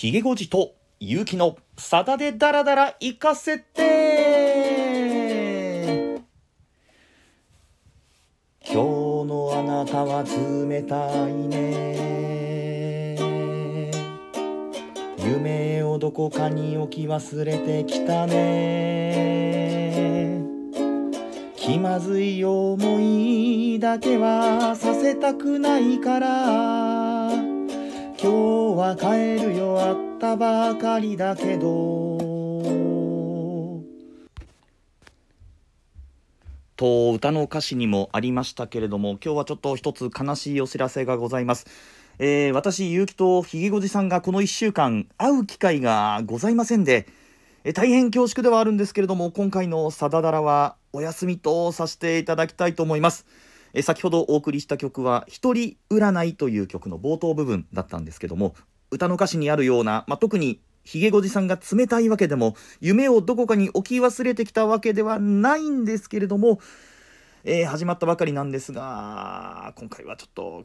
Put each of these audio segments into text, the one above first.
ひげごじとゆうきのさだでダラダラ行かせて。今日のあなたは冷たいね。夢をどこかに置き忘れてきたね。気まずい思いだけはさせたくないから。今日は帰るよあったばかりだけど。と歌の歌詞にもありましたけれども今日はちょっと一つ悲しいお知らせがございます、えー、私結城とひげごじさんがこの1週間会う機会がございませんで、え、大変恐縮ではあるんですけれども今回の「さだだら」はお休みとさせていただきたいと思います。え先ほどお送りした曲は「一人占い」という曲の冒頭部分だったんですけども歌の歌詞にあるような、まあ、特にひげごじさんが冷たいわけでも夢をどこかに置き忘れてきたわけではないんですけれども、えー、始まったばかりなんですが今回はちょっと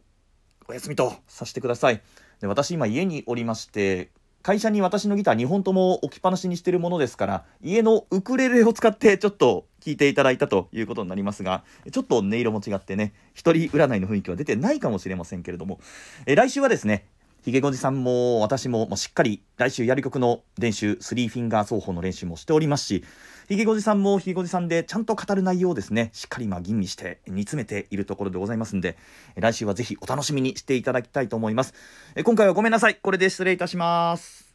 お休みとさせてください。で私今家におりまして会社に私のギター2本とも置きっぱなしにしてるものですから家のウクレレを使ってちょっと聴いていただいたということになりますがちょっと音色も違ってね一人占いの雰囲気は出てないかもしれませんけれどもえ来週はですねひげごじさんも私ももうしっかり来週やる曲の練習スリーフィンガー奏法の練習もしておりますしひげごじさんもひげごじさんでちゃんと語る内容をですねしっかりま吟味して煮詰めているところでございますんで来週はぜひお楽しみにしていただきたいと思います。今回はごめんなさい。これで失礼いたします。